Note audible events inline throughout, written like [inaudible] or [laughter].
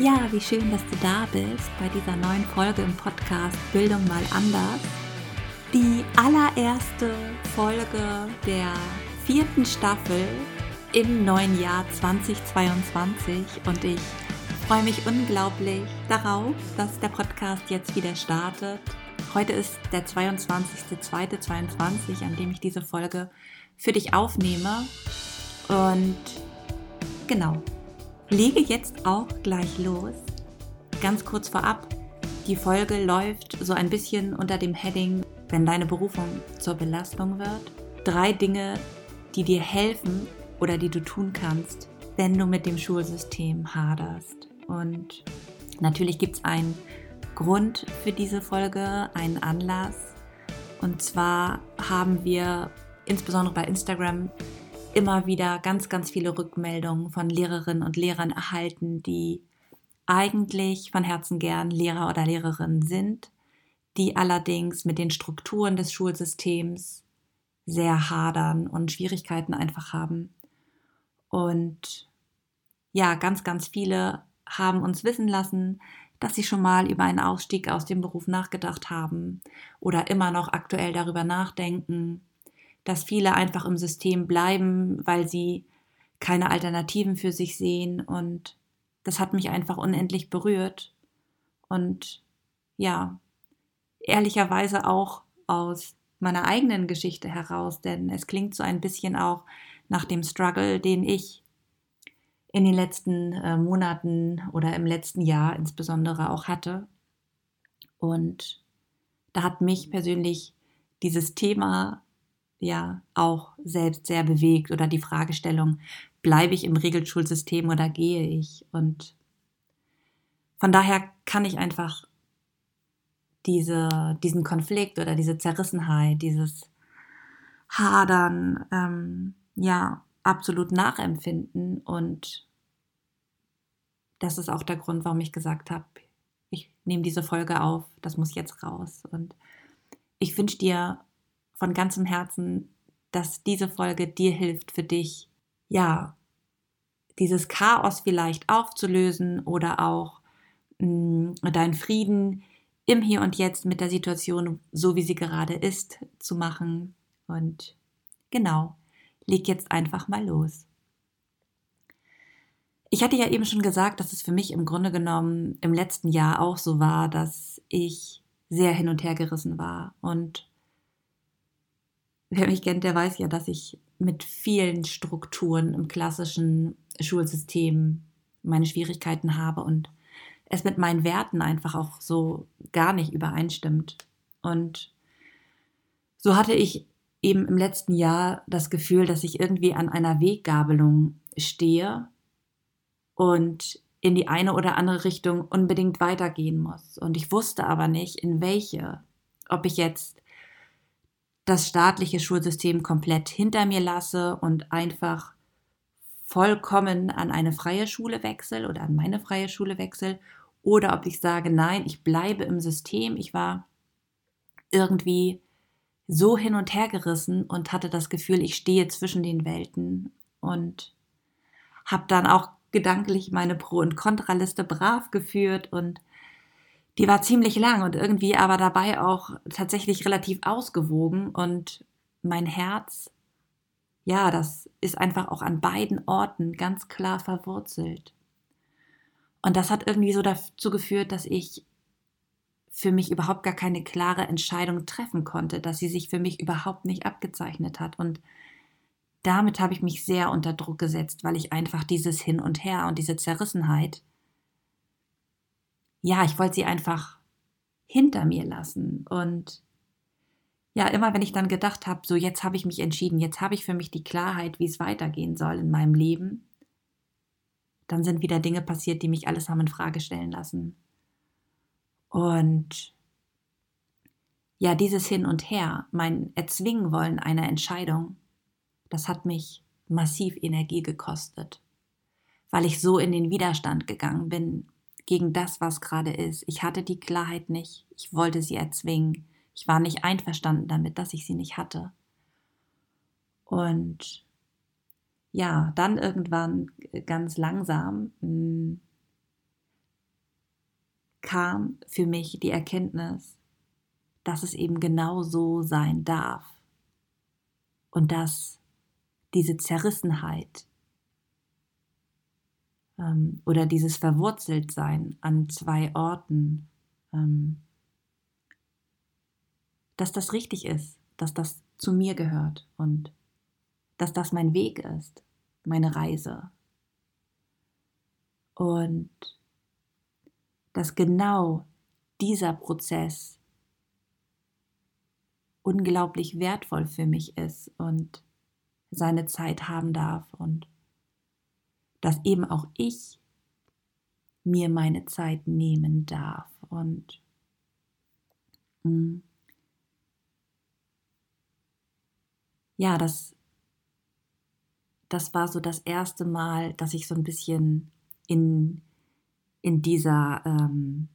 Ja, wie schön, dass du da bist bei dieser neuen Folge im Podcast Bildung mal anders. Die allererste Folge der vierten Staffel im neuen Jahr 2022 und ich freue mich unglaublich darauf, dass der Podcast jetzt wieder startet. Heute ist der 22.02.22, an dem ich diese Folge für dich aufnehme. Und genau, lege jetzt auch gleich los. Ganz kurz vorab, die Folge läuft so ein bisschen unter dem Heading, wenn deine Berufung zur Belastung wird. Drei Dinge, die dir helfen oder die du tun kannst, wenn du mit dem Schulsystem haderst. Und natürlich gibt es einen Grund für diese Folge, einen Anlass. Und zwar haben wir insbesondere bei Instagram immer wieder ganz, ganz viele Rückmeldungen von Lehrerinnen und Lehrern erhalten, die eigentlich von Herzen gern Lehrer oder Lehrerinnen sind, die allerdings mit den Strukturen des Schulsystems sehr hadern und Schwierigkeiten einfach haben. Und ja, ganz, ganz viele haben uns wissen lassen, dass sie schon mal über einen Ausstieg aus dem Beruf nachgedacht haben oder immer noch aktuell darüber nachdenken dass viele einfach im System bleiben, weil sie keine Alternativen für sich sehen. Und das hat mich einfach unendlich berührt. Und ja, ehrlicherweise auch aus meiner eigenen Geschichte heraus, denn es klingt so ein bisschen auch nach dem Struggle, den ich in den letzten äh, Monaten oder im letzten Jahr insbesondere auch hatte. Und da hat mich persönlich dieses Thema ja auch selbst sehr bewegt oder die Fragestellung, bleibe ich im Regelschulsystem oder gehe ich? Und von daher kann ich einfach diese, diesen Konflikt oder diese Zerrissenheit, dieses Hadern, ähm, ja, absolut nachempfinden. Und das ist auch der Grund, warum ich gesagt habe, ich nehme diese Folge auf, das muss jetzt raus. Und ich wünsche dir von ganzem Herzen, dass diese Folge dir hilft für dich, ja, dieses Chaos vielleicht aufzulösen oder auch mh, mm, deinen Frieden im Hier und Jetzt mit der Situation, so wie sie gerade ist, zu machen. Und genau, leg jetzt einfach mal los. Ich hatte ja eben schon gesagt, dass es für mich im Grunde genommen im letzten Jahr auch so war, dass ich sehr hin und her gerissen war und wer mich kennt, der weiß ja, dass ich mit vielen Strukturen im klassischen Schulsystem meine Schwierigkeiten habe und es mit meinen Werten einfach auch so gar nicht übereinstimmt. Und so hatte ich eben im letzten Jahr das Gefühl, dass ich irgendwie an einer Weggabelung stehe und in die eine oder andere Richtung unbedingt weitergehen muss. Und ich wusste aber nicht, in welche. Ob ich jetzt das staatliche Schulsystem komplett hinter mir lasse und einfach vollkommen an eine freie Schule wechsle oder an meine freie Schule wechsle oder ob ich sage, nein, ich bleibe im System. Ich war irgendwie so hin und her gerissen und hatte das Gefühl, ich stehe zwischen den Welten und habe dann auch gedanklich meine Pro- und Kontraliste brav geführt und die war ziemlich lang und irgendwie aber dabei auch tatsächlich relativ ausgewogen und mein Herz, ja, das ist einfach auch an beiden Orten ganz klar verwurzelt. Und das hat irgendwie so dazu geführt, dass ich für mich überhaupt gar keine klare Entscheidung treffen konnte, dass sie sich für mich überhaupt nicht abgezeichnet hat. Und damit habe ich mich sehr unter Druck gesetzt, weil ich einfach dieses Hin und Her und diese Zerrissenheit ja, ich wollte sie einfach hinter mir lassen. Und ja, immer wenn ich dann gedacht habe, so jetzt habe ich mich entschieden, jetzt habe ich für mich die Klarheit, wie es weitergehen soll in meinem Leben, dann sind wieder Dinge passiert, die mich alles haben in Frage stellen lassen. Und ja, dieses Hin und Her, mein Erzwingen wollen einer Entscheidung, das hat mich massiv Energie gekostet, weil ich so in den Widerstand gegangen bin gegen das, was gerade ist. Ich hatte die Klarheit nicht. Ich wollte sie erzwingen. Ich war nicht einverstanden damit, dass ich sie nicht hatte. Und ja, dann irgendwann ganz langsam hm, kam für mich die Erkenntnis, dass es eben genau so sein darf und dass diese Zerrissenheit ähm, oder dieses Verwurzeltsein an zwei Orten, ähm, dass das richtig ist, dass das zu mir gehört und dass das mein Weg ist, meine Reise. Und dass genau dieser Prozess unglaublich wertvoll für mich ist und seine Zeit haben darf und dass eben auch ich mir meine Zeit nehmen darf und mh, mm, ja, das, das war so das erste Mal, dass ich so ein bisschen in, in dieser ähm,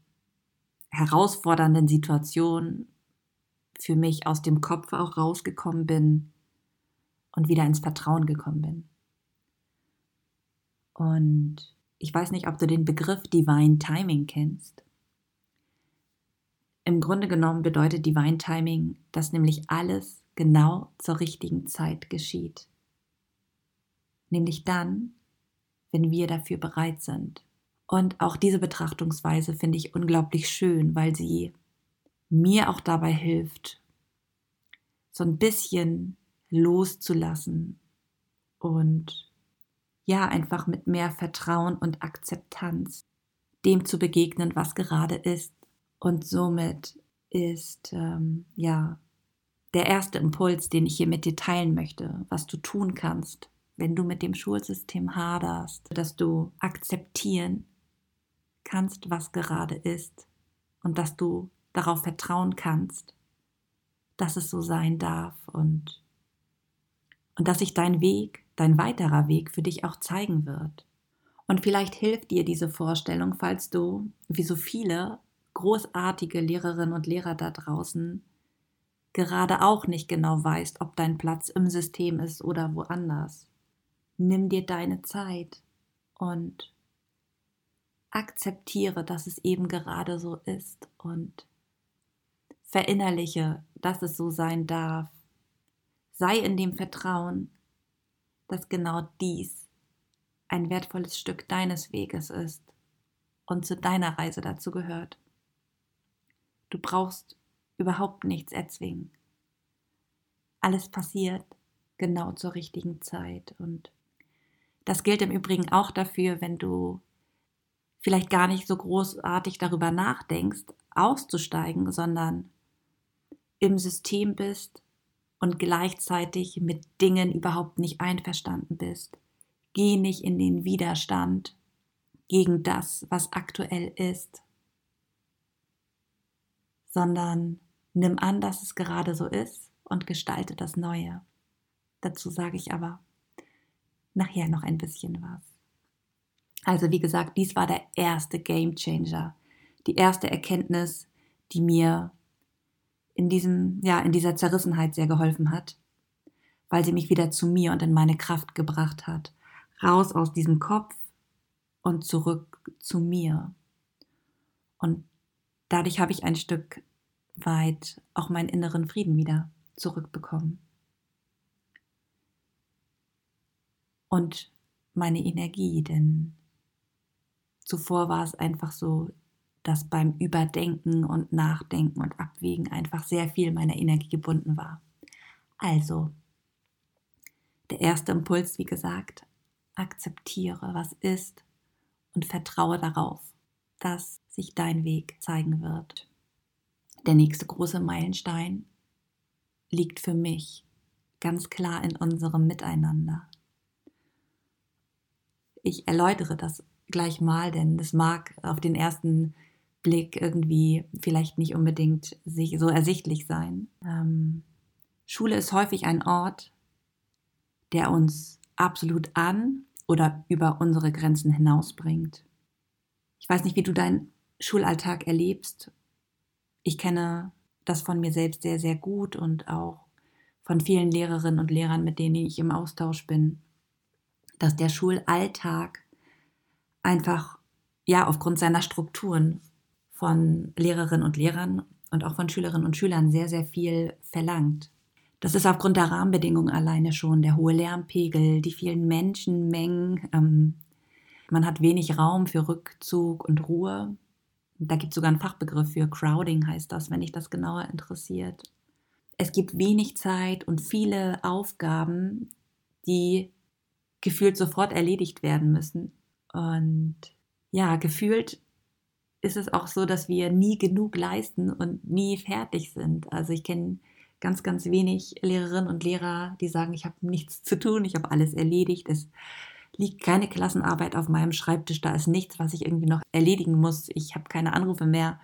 herausfordernden Situation für mich aus dem Kopf auch rausgekommen bin und wieder ins Vertrauen gekommen bin. Und ich weiß nicht, ob du den Begriff Divine Timing kennst. Im Grunde genommen bedeutet Divine Timing, dass nämlich alles genau zur richtigen Zeit geschieht. Nämlich dann, wenn wir dafür bereit sind. Und auch diese Betrachtungsweise finde ich unglaublich schön, weil sie mir auch dabei hilft, so ein bisschen loszulassen und ja, einfach mit mehr Vertrauen und Akzeptanz dem zu begegnen, was gerade ist. Und somit ist ähm, ja der erste Impuls, den ich hier mit dir teilen möchte, was du tun kannst, wenn du mit dem Schulsystem haderst, dass du akzeptieren kannst, was gerade ist und dass du darauf vertrauen kannst, dass es so sein darf und, und dass sich dein Weg, dein weiterer Weg für dich auch zeigen wird. Und vielleicht hilft dir diese Vorstellung, falls du, wie so viele großartige Lehrerinnen und Lehrer da draußen, gerade auch nicht genau weißt, ob dein Platz im System ist oder woanders. Nimm dir deine Zeit und akzeptiere, dass es eben gerade so ist und Verinnerliche, dass es so sein darf. Sei in dem Vertrauen, dass genau dies ein wertvolles Stück deines Weges ist und zu deiner Reise dazu gehört. Du brauchst überhaupt nichts erzwingen. Alles passiert genau zur richtigen Zeit und das gilt im Übrigen auch dafür, wenn du vielleicht gar nicht so großartig darüber nachdenkst, auszusteigen, sondern im System bist und gleichzeitig mit Dingen überhaupt nicht einverstanden bist. Geh nicht in den Widerstand gegen das, was aktuell ist, sondern nimm an, dass es gerade so ist und gestalte das Neue. Dazu sage ich aber nachher noch ein bisschen was. Also wie gesagt, dies war der erste Game Changer, die erste Erkenntnis, die mir in diesem, ja, in dieser Zerrissenheit sehr geholfen hat, weil sie mich wieder zu mir und in meine Kraft gebracht hat. Raus aus diesem Kopf und zurück zu mir. Und dadurch habe ich ein Stück weit auch meinen inneren Frieden wieder zurückbekommen. Und meine Energie, denn zuvor war es einfach so dass beim Überdenken und Nachdenken und Abwägen einfach sehr viel meiner Energie gebunden war. Also, der erste Impuls, wie gesagt, akzeptiere, was ist und vertraue darauf, dass sich dein Weg zeigen wird. Der nächste große Meilenstein liegt für mich ganz klar in unserem Miteinander. Ich erläutere das gleich mal, denn es mag auf den ersten Blick irgendwie vielleicht nicht unbedingt sich so ersichtlich sein. Ähm, Schule ist häufig ein Ort, der uns absolut an oder über unsere Grenzen hinausbringt. Ich weiß nicht, wie du deinen Schulalltag erlebst. Ich kenne das von mir selbst sehr, sehr gut und auch von vielen Lehrerinnen und Lehrern, mit denen ich im Austausch bin, dass der Schulalltag einfach ja aufgrund seiner Strukturen von Lehrerinnen und Lehrern und auch von Schülerinnen und Schülern sehr, sehr viel verlangt. Das ist aufgrund der Rahmenbedingungen alleine schon, der hohe Lärmpegel, die vielen Menschenmengen. Ähm, man hat wenig Raum für Rückzug und Ruhe. Da gibt es sogar einen Fachbegriff für Crowding, heißt das, wenn dich das genauer interessiert. Es gibt wenig Zeit und viele Aufgaben, die gefühlt sofort erledigt werden müssen. Und ja, gefühlt ist es auch so, dass wir nie genug leisten und nie fertig sind. Also ich kenne ganz, ganz wenig Lehrerinnen und Lehrer, die sagen, ich habe nichts zu tun, ich habe alles erledigt. Es liegt keine Klassenarbeit auf meinem Schreibtisch, da ist nichts, was ich irgendwie noch erledigen muss. Ich habe keine Anrufe mehr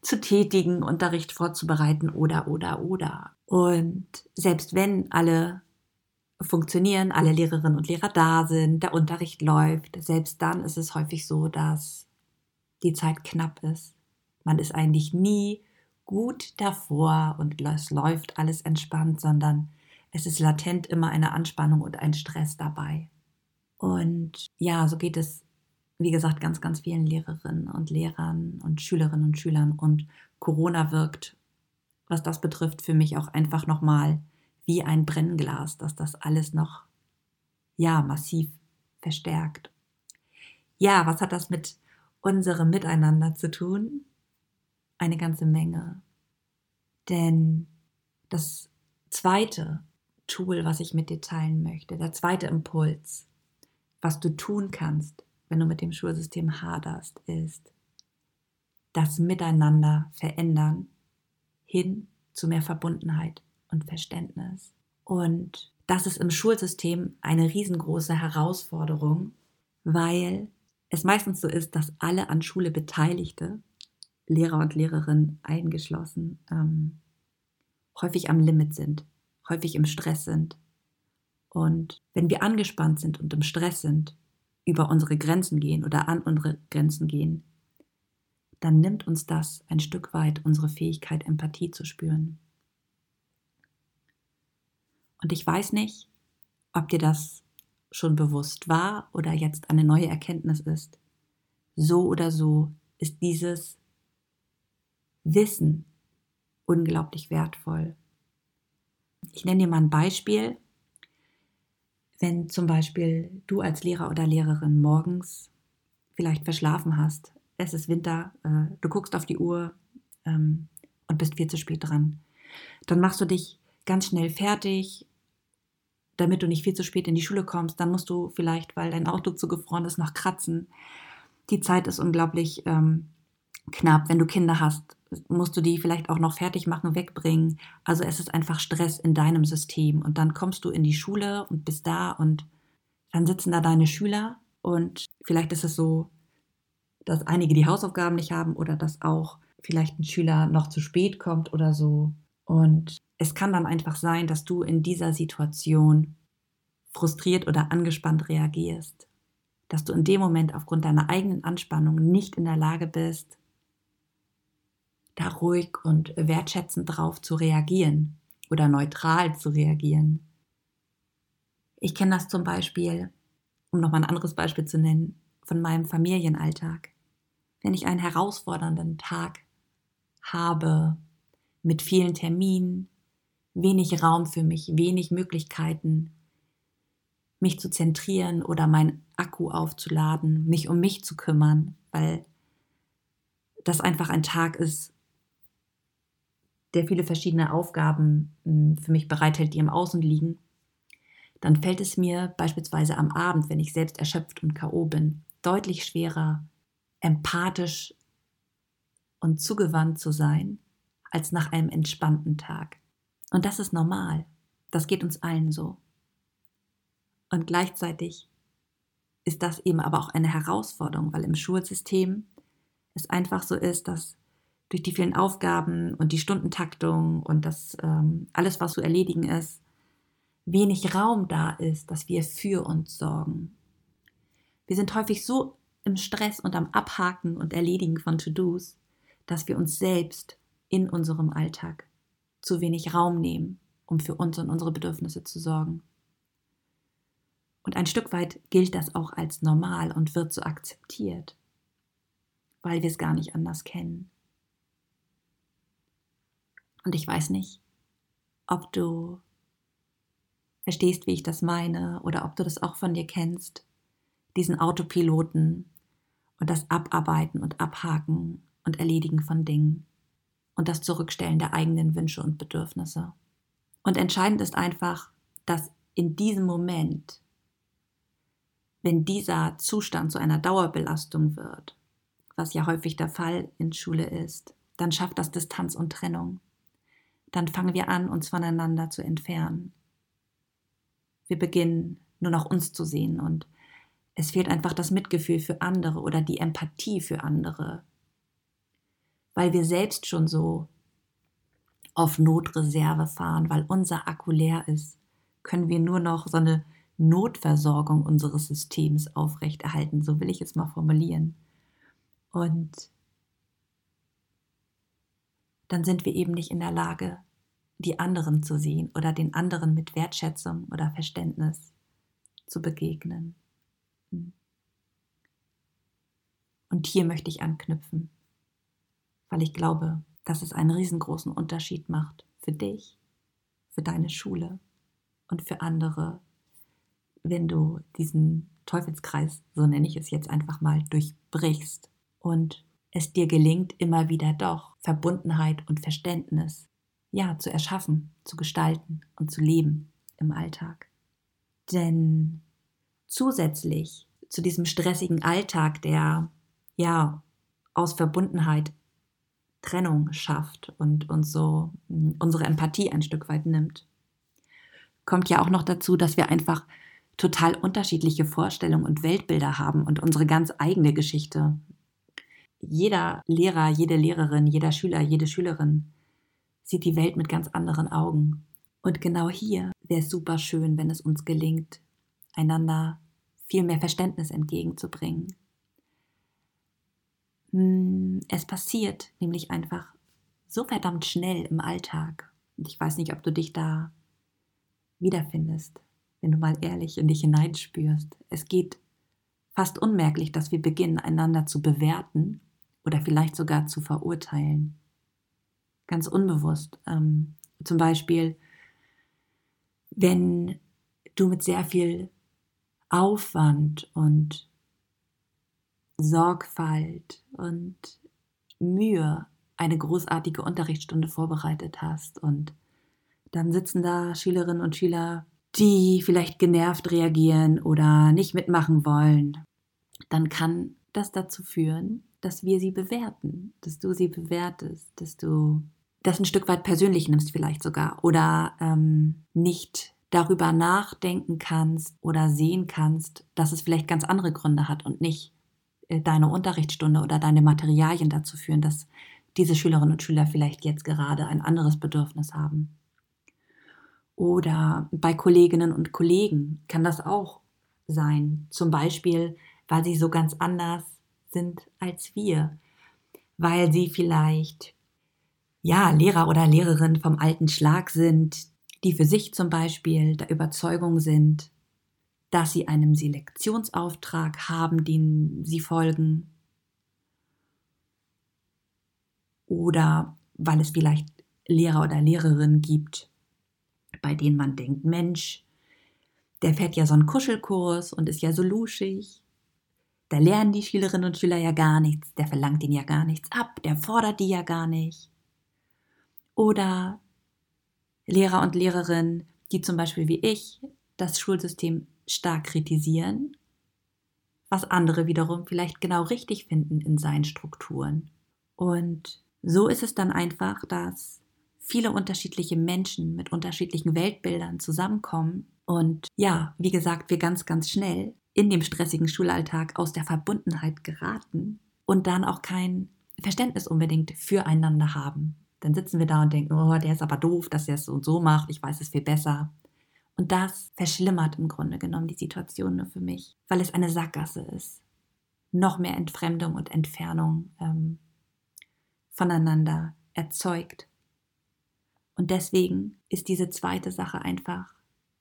zu tätigen, Unterricht vorzubereiten oder, oder, oder. Und selbst wenn alle funktionieren, alle Lehrerinnen und Lehrer da sind, der Unterricht läuft, selbst dann ist es häufig so, dass die Zeit knapp ist. Man ist eigentlich nie gut davor und es läuft alles entspannt, sondern es ist latent immer eine Anspannung und ein Stress dabei. Und ja, so geht es, wie gesagt, ganz, ganz vielen Lehrerinnen und Lehrern und Schülerinnen und Schülern. Und Corona wirkt, was das betrifft, für mich auch einfach nochmal wie ein Brennglas, dass das alles noch, ja, massiv verstärkt. Ja, was hat das mit unserem Miteinander zu tun? Eine ganze Menge. Denn das zweite Tool, was ich mit dir teilen möchte, der zweite Impuls, was du tun kannst, wenn du mit dem Schulsystem haderst, ist das Miteinander verändern hin zu mehr Verbundenheit und Verständnis. Und das ist im Schulsystem eine riesengroße Herausforderung, weil es meistens so ist, dass alle an Schule Beteiligte, Lehrer und Lehrerinnen eingeschlossen, ähm, häufig am Limit sind, häufig im Stress sind. Und wenn wir angespannt sind und im Stress sind, über unsere Grenzen gehen oder an unsere Grenzen gehen, dann nimmt uns das ein Stück weit unsere Fähigkeit, Empathie zu spüren. Und ich weiß nicht, ob dir das schon bewusst war oder jetzt eine neue Erkenntnis ist. So oder so ist dieses Wissen unglaublich wertvoll. Ich nenne dir mal ein Beispiel. Wenn zum Beispiel du als Lehrer oder Lehrerin morgens vielleicht verschlafen hast, es ist Winter, äh, du guckst auf die Uhr ähm, und bist viel zu spät dran, dann machst du dich ganz schnell fertig, damit du nicht viel zu spät in die Schule kommst, dann musst du vielleicht, weil dein Auto zugefroren ist, noch kratzen. Die Zeit ist unglaublich ähm, knapp. Wenn du Kinder hast, musst du die vielleicht auch noch fertig machen, wegbringen. Also es ist einfach Stress in deinem System. Und dann kommst du in die Schule und bist da und dann sitzen da deine Schüler und vielleicht ist es so, dass einige die Hausaufgaben nicht haben oder dass auch vielleicht ein Schüler noch zu spät kommt oder so. Und es kann dann einfach sein, dass du in dieser Situation frustriert oder angespannt reagierst. Dass du in dem Moment aufgrund deiner eigenen Anspannung nicht in der Lage bist, da ruhig und wertschätzend drauf zu reagieren oder neutral zu reagieren. Ich kenne das zum Beispiel, um nochmal ein anderes Beispiel zu nennen, von meinem Familienalltag. Wenn ich einen herausfordernden Tag habe, mit vielen Terminen, wenig Raum für mich, wenig Möglichkeiten, mich zu zentrieren oder mein Akku aufzuladen, mich um mich zu kümmern, weil das einfach ein Tag ist, der viele verschiedene Aufgaben hm, für mich bereithält, die im Außen liegen, dann fällt es mir beispielsweise am Abend, wenn ich selbst erschöpft und KO bin, deutlich schwerer, empathisch und zugewandt zu sein, als nach einem entspannten Tag. Und das ist normal. Das geht uns allen so. Und gleichzeitig ist das eben aber auch eine Herausforderung, weil im Schulsystem es einfach so ist, dass durch die vielen Aufgaben und die Stundentaktung und das ähm, alles, was zu erledigen ist, wenig Raum da ist, dass wir für uns sorgen. Wir sind häufig so im Stress und am Abhaken und Erledigen von To-Dos, dass wir uns selbst in unserem Alltag zu wenig Raum nehmen, um für uns und unsere Bedürfnisse zu sorgen. Und ein Stück weit gilt das auch als normal und wird so akzeptiert. weil wir es gar nicht anders kennen. Und ich weiß nicht, ob du verstehst, wie ich das meine, oder ob du das auch von dir kennst, diesen Autopiloten und das Abarbeiten und Abhaken und Erledigen von Dingen und das Zurückstellen der eigenen Wünsche und Bedürfnisse. Und entscheidend ist einfach, dass in diesem Moment, wenn dieser Zustand zu einer Dauerbelastung wird, was ja häufig der Fall in Schule ist, dann schafft das Distanz und Trennung. Dann fangen wir an, uns voneinander zu entfernen. Wir beginnen nur noch uns zu sehen und es fehlt einfach das Mitgefühl für andere oder die Empathie für andere, weil wir selbst schon so auf Notreserve fahren, weil unser Akku leer ist, können wir nur noch so eine Notversorgung unseres Systems aufrechterhalten, so will ich es mal formulieren. Und dann sind wir eben nicht in der Lage, die anderen zu sehen oder den anderen mit Wertschätzung oder Verständnis zu begegnen. Und hier möchte ich anknüpfen, weil ich glaube, dass es einen riesengroßen Unterschied macht für dich, für deine Schule und für andere, wenn du diesen Teufelskreis, so nenne ich es jetzt einfach mal, durchbrichst und es dir gelingt, immer wieder doch Verbundenheit und Verständnis ja zu erschaffen, zu gestalten und zu leben im Alltag. Denn zusätzlich zu diesem stressigen Alltag, der ja aus Verbundenheit Trennung schafft und uns so hm, unsere Empathie ein Stück weit nimmt, kommt ja auch noch dazu, dass wir einfach total unterschiedliche Vorstellungen und Weltbilder haben und unsere ganz eigene Geschichte jeder Lehrer, jede Lehrerin, jeder Schüler, jede Schülerin sieht die Welt mit ganz anderen Augen. Und genau hier wäre es super schön, wenn es uns gelingt, einander viel mehr Verständnis entgegenzubringen. Hm, es passiert nämlich einfach so verdammt schnell im Alltag. Und ich weiß nicht, ob du dich da wiederfindest, wenn du mal ehrlich in dich hineinspürst. Es geht fast unmerklich, dass wir beginnen, einander zu bewerten oder vielleicht sogar zu verurteilen. Ganz unbewusst. Ähm, zum Beispiel, wenn du mit sehr viel Aufwand und Sorgfalt und Mühe eine großartige Unterrichtsstunde vorbereitet hast. Und dann sitzen da Schülerinnen und Schüler, die vielleicht genervt reagieren oder nicht mitmachen wollen, dann kann das dazu führen, dass wir sie bewerten, dass du sie bewertest, dass du das ein Stück weit persönlich nimmst vielleicht sogar oder ähm, nicht darüber nachdenken kannst oder sehen kannst, dass es vielleicht ganz andere Gründe hat und nicht deine Unterrichtsstunde oder deine Materialien dazu führen, dass diese Schülerinnen und Schüler vielleicht jetzt gerade ein anderes Bedürfnis haben. Oder bei Kolleginnen und Kollegen kann das auch sein. Zum Beispiel, weil sie so ganz anders sind als wir, weil sie vielleicht ja Lehrer oder Lehrerin vom alten Schlag sind, die für sich zum Beispiel der Überzeugung sind, dass sie einem Selektionsauftrag haben, den sie folgen, oder weil es vielleicht Lehrer oder Lehrerinnen gibt, bei denen man denkt, Mensch, der fährt ja so einen Kuschelkurs und ist ja so luschig da lernen die Schülerinnen und Schüler ja gar nichts, der verlangt ihnen ja gar nichts ab, der fordert die ja gar nicht. Oder Lehrer und Lehrerinnen, die zum Beispiel wie ich das Schulsystem stark kritisieren, was andere wiederum vielleicht genau richtig finden in seinen Strukturen. Und so ist es dann einfach, dass viele unterschiedliche Menschen mit unterschiedlichen Weltbildern zusammenkommen und ja, wie gesagt, wir ganz, ganz schnell in dem stressigen Schulalltag aus der Verbundenheit geraten und dann auch kein Verständnis unbedingt füreinander haben. Dann sitzen wir da und denken, oh, der ist aber doof, dass er es so und so macht, ich weiß es viel besser. Und das verschlimmert im Grunde genommen die Situation nur für mich, weil es eine Sackgasse ist. Noch mehr Entfremdung und Entfernung ähm, voneinander erzeugt. Und deswegen ist diese zweite Sache einfach,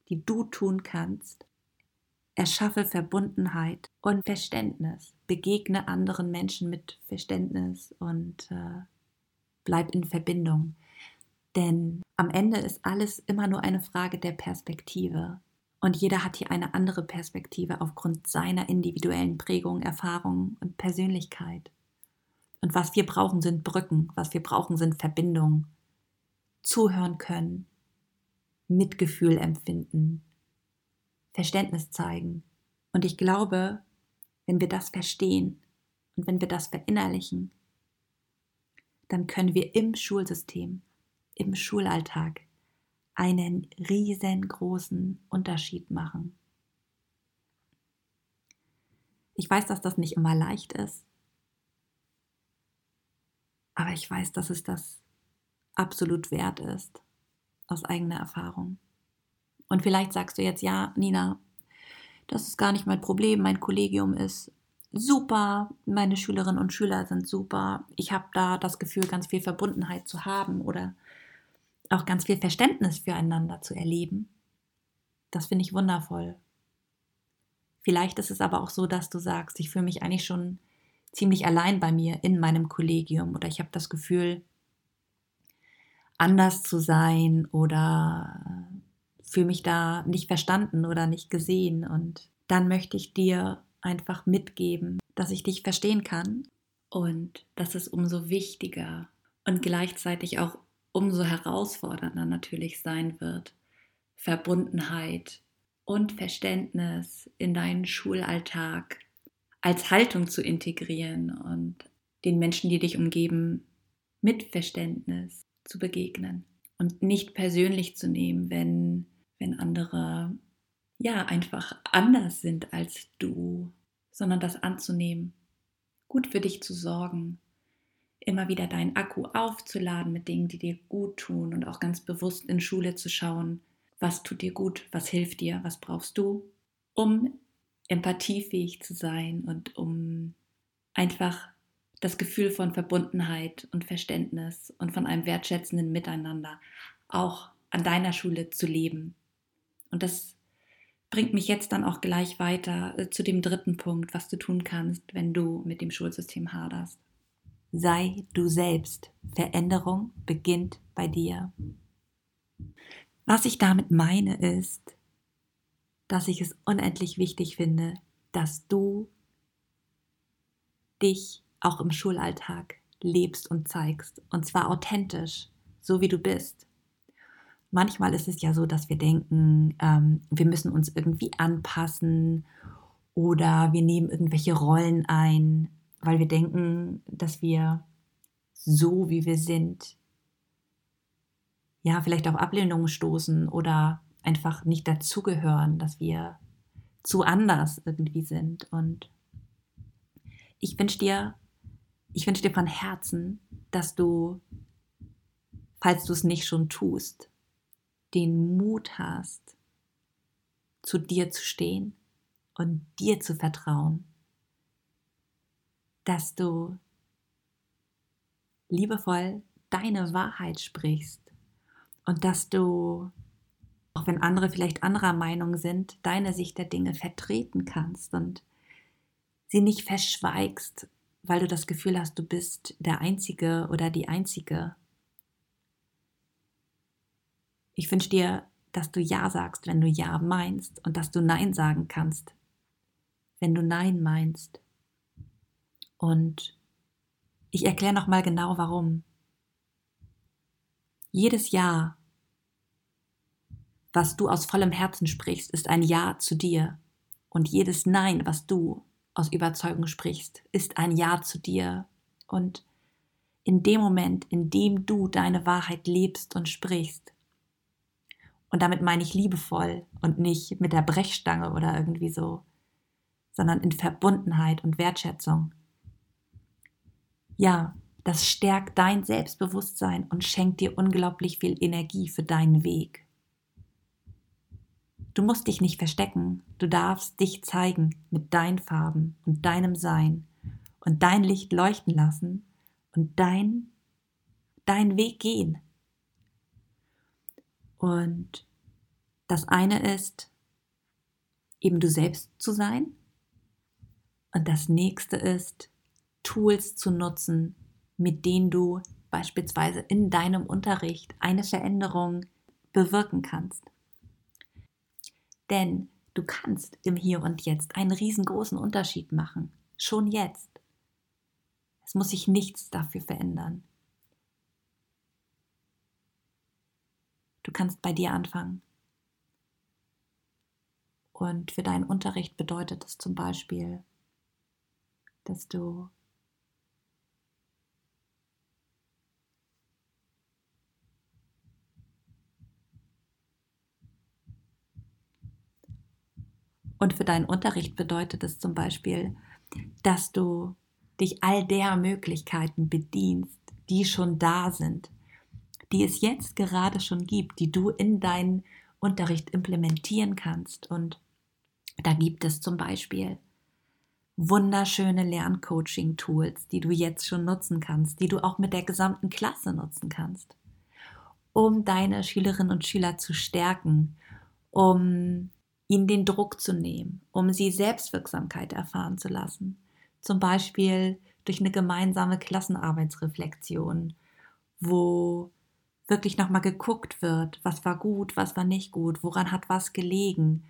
die du tun kannst, Erschaffe Verbundenheit und Verständnis. Begegne anderen Menschen mit Verständnis und äh, bleib in Verbindung. Denn am Ende ist alles immer nur eine Frage der Perspektive. Und jeder hat hier eine andere Perspektive aufgrund seiner individuellen Prägung, Erfahrung und Persönlichkeit. Und was wir brauchen, sind Brücken, was wir brauchen, sind Verbindungen. Zuhören können, Mitgefühl empfinden, Verständnis zeigen. Und ich glaube, wenn wir das verstehen und wenn wir das verinnerlichen, dann können wir im Schulsystem, im Schulalltag einen riesengroßen Unterschied machen. Ich weiß, dass das nicht immer leicht ist, aber ich weiß, dass es das absolut wert ist, aus eigener Erfahrung. Und vielleicht sagst du jetzt, ja, Nina, das ist gar nicht mein Problem, mein Kollegium ist super, meine Schülerinnen und Schüler sind super, ich habe da das Gefühl, ganz viel Verbundenheit zu haben oder auch ganz viel Verständnis füreinander zu erleben. Das finde ich wundervoll. Vielleicht ist es aber auch so, dass du sagst, ich fühle mich eigentlich schon ziemlich allein bei mir in meinem Kollegium oder ich habe das Gefühl, anders zu sein oder fühle mich da nicht verstanden oder nicht gesehen. Und dann möchte ich dir einfach mitgeben, dass ich dich verstehen kann und dass es umso wichtiger und gleichzeitig auch umso herausfordernder natürlich sein wird, Verbundenheit und Verständnis in deinen Schulalltag als Haltung zu integrieren und den Menschen, die dich umgeben, mit Verständnis zu begegnen und nicht persönlich zu nehmen, wenn, wenn andere ja einfach anders sind als du, sondern das anzunehmen, gut für dich zu sorgen immer wieder deinen Akku aufzuladen mit Dingen, die dir gut tun und auch ganz bewusst in Schule zu schauen, was tut dir gut, was hilft dir, was brauchst du, um empathiefähig zu sein und um einfach das Gefühl von Verbundenheit und Verständnis und von einem wertschätzenden Miteinander auch an deiner Schule zu leben. Und das bringt mich jetzt dann auch gleich weiter äh, zu dem dritten Punkt, was du tun kannst, wenn du mit dem Schulsystem haderst. Sei du selbst. Veränderung beginnt bei dir. Was ich damit meine ist, dass ich es unendlich wichtig finde, dass du dich auch im Schulalltag lebst und zeigst. Und zwar authentisch, so wie du bist. Manchmal ist es ja so, dass wir denken, ähm, wir müssen uns irgendwie anpassen oder wir nehmen irgendwelche Rollen ein weil wir denken, dass wir so, wie wir sind, ja, vielleicht auf Ablehnung stoßen oder einfach nicht dazugehören, dass wir zu anders irgendwie sind. Und ich wünsche dir, ich wünsche dir von Herzen, dass du, falls du es nicht schon tust, den Mut hast, zu dir zu stehen und dir zu vertrauen dass du liebevoll deine Wahrheit sprichst und dass du, auch wenn andere vielleicht anderer Meinung sind, deine Sicht der Dinge vertreten kannst und sie nicht verschweigst, weil du das Gefühl hast, du bist der Einzige oder die Einzige. Ich wünsche dir, dass du Ja sagst, wenn du Ja meinst und dass du Nein sagen kannst, wenn du Nein meinst. Und ich erkläre nochmal genau warum. Jedes Ja, was du aus vollem Herzen sprichst, ist ein Ja zu dir. Und jedes Nein, was du aus Überzeugung sprichst, ist ein Ja zu dir. Und in dem Moment, in dem du deine Wahrheit lebst und sprichst, und damit meine ich liebevoll und nicht mit der Brechstange oder irgendwie so, sondern in Verbundenheit und Wertschätzung, ja, das stärkt dein Selbstbewusstsein und schenkt dir unglaublich viel Energie für deinen Weg. Du musst dich nicht verstecken, du darfst dich zeigen mit deinen Farben und deinem Sein und dein Licht leuchten lassen und dein, dein Weg gehen. Und das eine ist, eben du selbst zu sein. Und das nächste ist, Tools zu nutzen, mit denen du beispielsweise in deinem Unterricht eine Veränderung bewirken kannst. Denn du kannst im Hier und Jetzt einen riesengroßen Unterschied machen. Schon jetzt. Es muss sich nichts dafür verändern. Du kannst bei dir anfangen. Und für deinen Unterricht bedeutet es zum Beispiel, dass du Und für deinen Unterricht bedeutet es zum Beispiel, dass du dich all der Möglichkeiten bedienst, die schon da sind, die es jetzt gerade schon gibt, die du in deinen Unterricht implementieren kannst. Und da gibt es zum Beispiel wunderschöne Lerncoaching-Tools, die du jetzt schon nutzen kannst, die du auch mit der gesamten Klasse nutzen kannst, um deine Schülerinnen und Schüler zu stärken, um ihnen den Druck zu nehmen, um sie Selbstwirksamkeit erfahren zu lassen. Zum Beispiel durch eine gemeinsame Klassenarbeitsreflexion, wo wirklich nochmal geguckt wird, was war gut, was war nicht gut, woran hat was gelegen,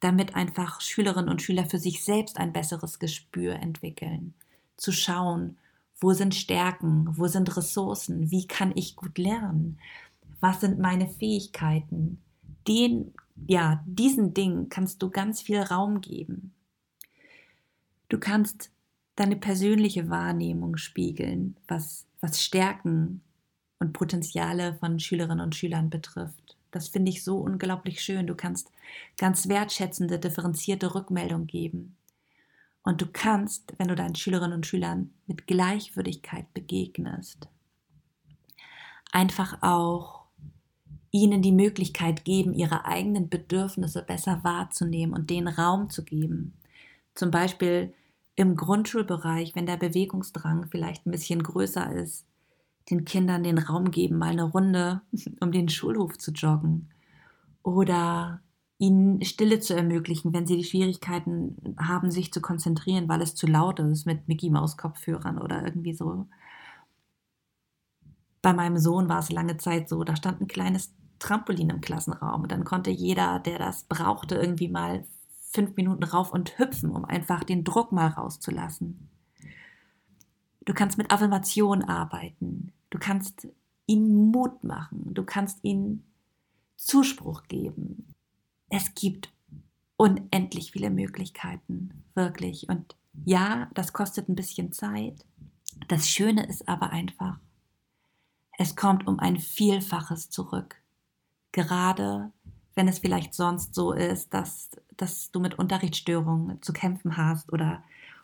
damit einfach Schülerinnen und Schüler für sich selbst ein besseres Gespür entwickeln. Zu schauen, wo sind Stärken, wo sind Ressourcen, wie kann ich gut lernen, was sind meine Fähigkeiten, den ja, diesen Dingen kannst du ganz viel Raum geben. Du kannst deine persönliche Wahrnehmung spiegeln, was, was Stärken und Potenziale von Schülerinnen und Schülern betrifft. Das finde ich so unglaublich schön. Du kannst ganz wertschätzende, differenzierte Rückmeldung geben. Und du kannst, wenn du deinen Schülerinnen und Schülern mit Gleichwürdigkeit begegnest, einfach auch ihnen die Möglichkeit geben, ihre eigenen Bedürfnisse besser wahrzunehmen und den Raum zu geben. Zum Beispiel im Grundschulbereich, wenn der Bewegungsdrang vielleicht ein bisschen größer ist, den Kindern den Raum geben, mal eine Runde [laughs] um den Schulhof zu joggen oder ihnen Stille zu ermöglichen, wenn sie die Schwierigkeiten haben, sich zu konzentrieren, weil es zu laut ist mit Mickey Maus Kopfhörern oder irgendwie so. Bei meinem Sohn war es lange Zeit so, da stand ein kleines Trampolin im Klassenraum. Und dann konnte jeder, der das brauchte, irgendwie mal fünf Minuten rauf und hüpfen, um einfach den Druck mal rauszulassen. Du kannst mit Affirmation arbeiten. Du kannst ihnen Mut machen. Du kannst ihnen Zuspruch geben. Es gibt unendlich viele Möglichkeiten, wirklich. Und ja, das kostet ein bisschen Zeit. Das Schöne ist aber einfach, es kommt um ein Vielfaches zurück gerade wenn es vielleicht sonst so ist, dass, dass du mit Unterrichtsstörungen zu kämpfen hast oder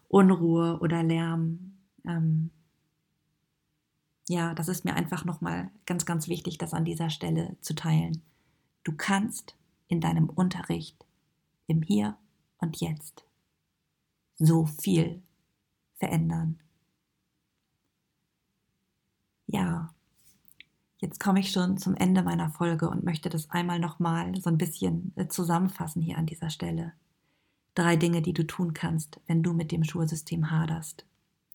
Unruhe oder Lärm. Ähm, ja, das ist mir einfach nochmal ganz, ganz wichtig, das an dieser Stelle zu teilen. Du kannst in deinem Unterricht im Hier und Jetzt so viel verändern. Ja, Jetzt komme ich schon zum Ende meiner Folge und möchte das einmal nochmal so ein bisschen äh, zusammenfassen hier an dieser Stelle. Drei Dinge, die du tun kannst, wenn du mit dem Schulsystem haderst,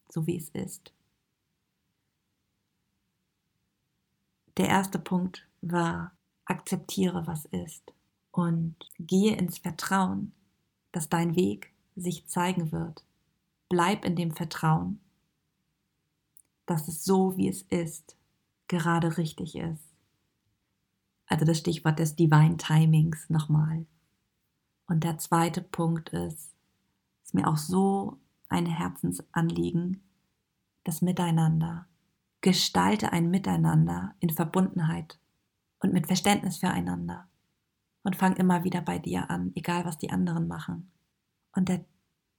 so wie es ist. Der erste Punkt war, akzeptiere, was ist und gehe ins Vertrauen, dass dein Weg sich zeigen wird. Bleib in dem Vertrauen, dass es so, wie es ist, gerade richtig ist. Also das Stichwort des Divine Timings nochmal. Und der zweite Punkt ist, ist mir auch so ein Herzensanliegen, das Miteinander. Gestalte ein Miteinander in Verbundenheit und mit Verständnis füreinander. Und fang immer wieder bei dir an, egal was die anderen machen. Und der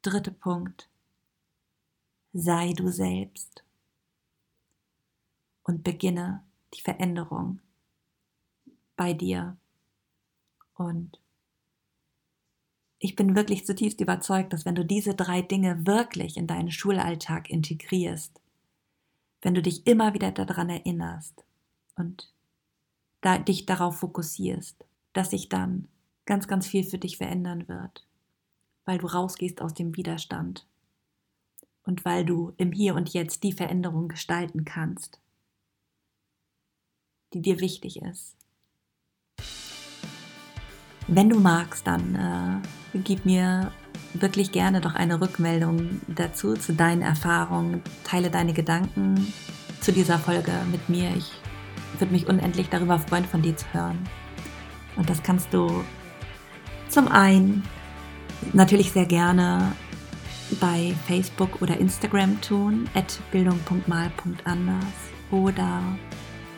dritte Punkt, sei du selbst und beginne die Veränderung bei dir. Und ich bin wirklich zutiefst überzeugt, dass wenn du diese drei Dinge wirklich in deinen Schulalltag integrierst, wenn du dich immer wieder daran erinnerst und da, dich darauf fokussierst, dass sich dann ganz, ganz viel für dich verändern wird. weil du rausgehst aus dem Widerstand und weil du im Hier und Jetzt die Veränderung gestalten kannst, die dir wichtig ist. Wenn du magst, dann äh, gib mir wirklich gerne doch eine Rückmeldung dazu, zu deinen Erfahrungen. Teile deine Gedanken zu dieser Folge mit mir. Ich würde mich unendlich darüber freuen, von dir zu hören. Und das kannst du zum einen natürlich sehr gerne bei Facebook oder Instagram tun, at bildung.mal.anders oder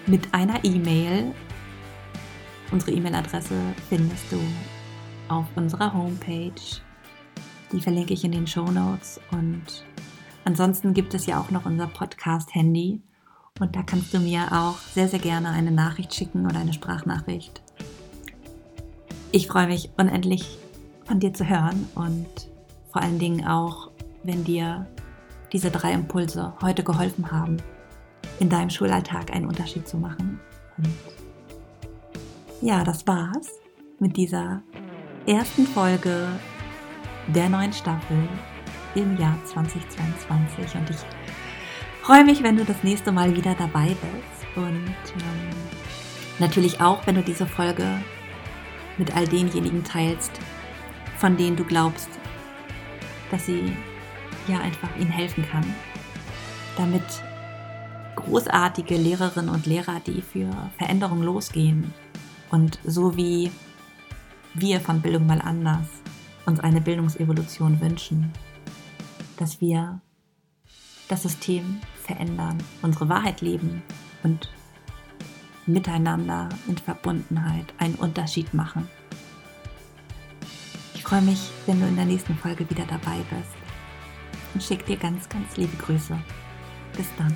mit einer E-Mail. Unsere E-Mail-Adresse findest du auf unserer Homepage. Die verlinke ich in den Show Notes. Und ansonsten gibt es ja auch noch unser Podcast-Handy. Und da kannst du mir auch sehr, sehr gerne eine Nachricht schicken oder eine Sprachnachricht. Ich freue mich unendlich von dir zu hören und vor allen Dingen auch, wenn dir diese drei Impulse heute geholfen haben, in deinem Schulalltag einen Unterschied zu machen. Und ja, das war's mit dieser ersten Folge der neuen Staffel im Jahr 2022. Und ich freue mich, wenn du das nächste Mal wieder dabei bist. Und ähm, natürlich auch, wenn du diese Folge mit all denjenigen teilst, von denen du glaubst, dass sie ja einfach ihnen helfen kann, damit großartige Lehrerinnen und Lehrer, die für Veränderung losgehen und so wie wir von Bildung mal anders uns eine Bildungsevolution wünschen, dass wir das System verändern, unsere Wahrheit leben und miteinander in Verbundenheit einen Unterschied machen freue mich, wenn du in der nächsten Folge wieder dabei bist und schicke dir ganz, ganz liebe Grüße. Bis dann.